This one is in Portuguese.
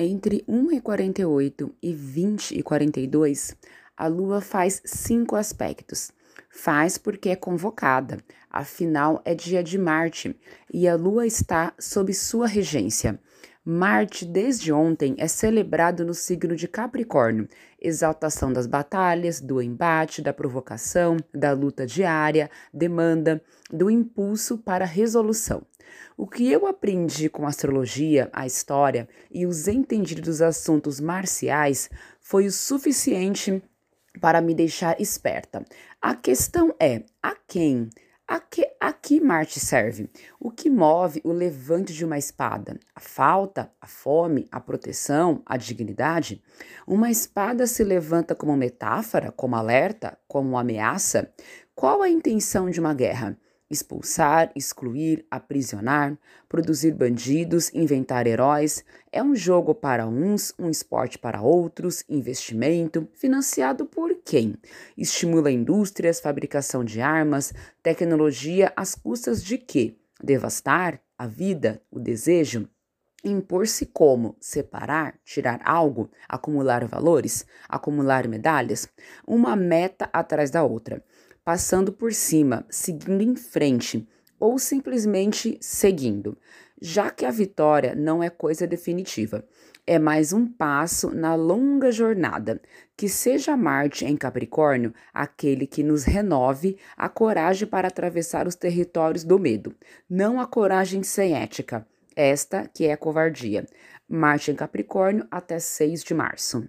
Entre 1h48 e 20h42, a Lua faz cinco aspectos. Faz porque é convocada, afinal é dia de Marte e a Lua está sob sua regência. Marte, desde ontem, é celebrado no signo de Capricórnio, exaltação das batalhas, do embate, da provocação, da luta diária, demanda, do impulso para resolução. O que eu aprendi com a astrologia, a história e os entendidos dos assuntos marciais foi o suficiente para me deixar esperta. A questão é: a quem? A que, a que Marte serve? O que move o levante de uma espada? A falta, a fome, a proteção, a dignidade? Uma espada se levanta como metáfora, como alerta, como ameaça? Qual a intenção de uma guerra? Expulsar, excluir, aprisionar, produzir bandidos, inventar heróis. É um jogo para uns, um esporte para outros, investimento, financiado por quem? Estimula indústrias, fabricação de armas, tecnologia às custas de quê? Devastar a vida, o desejo? Impor-se como? Separar, tirar algo, acumular valores, acumular medalhas? Uma meta atrás da outra passando por cima, seguindo em frente ou simplesmente seguindo, já que a vitória não é coisa definitiva. É mais um passo na longa jornada. Que seja Marte em Capricórnio aquele que nos renove a coragem para atravessar os territórios do medo, não a coragem sem ética, esta que é a covardia. Marte em Capricórnio até 6 de março.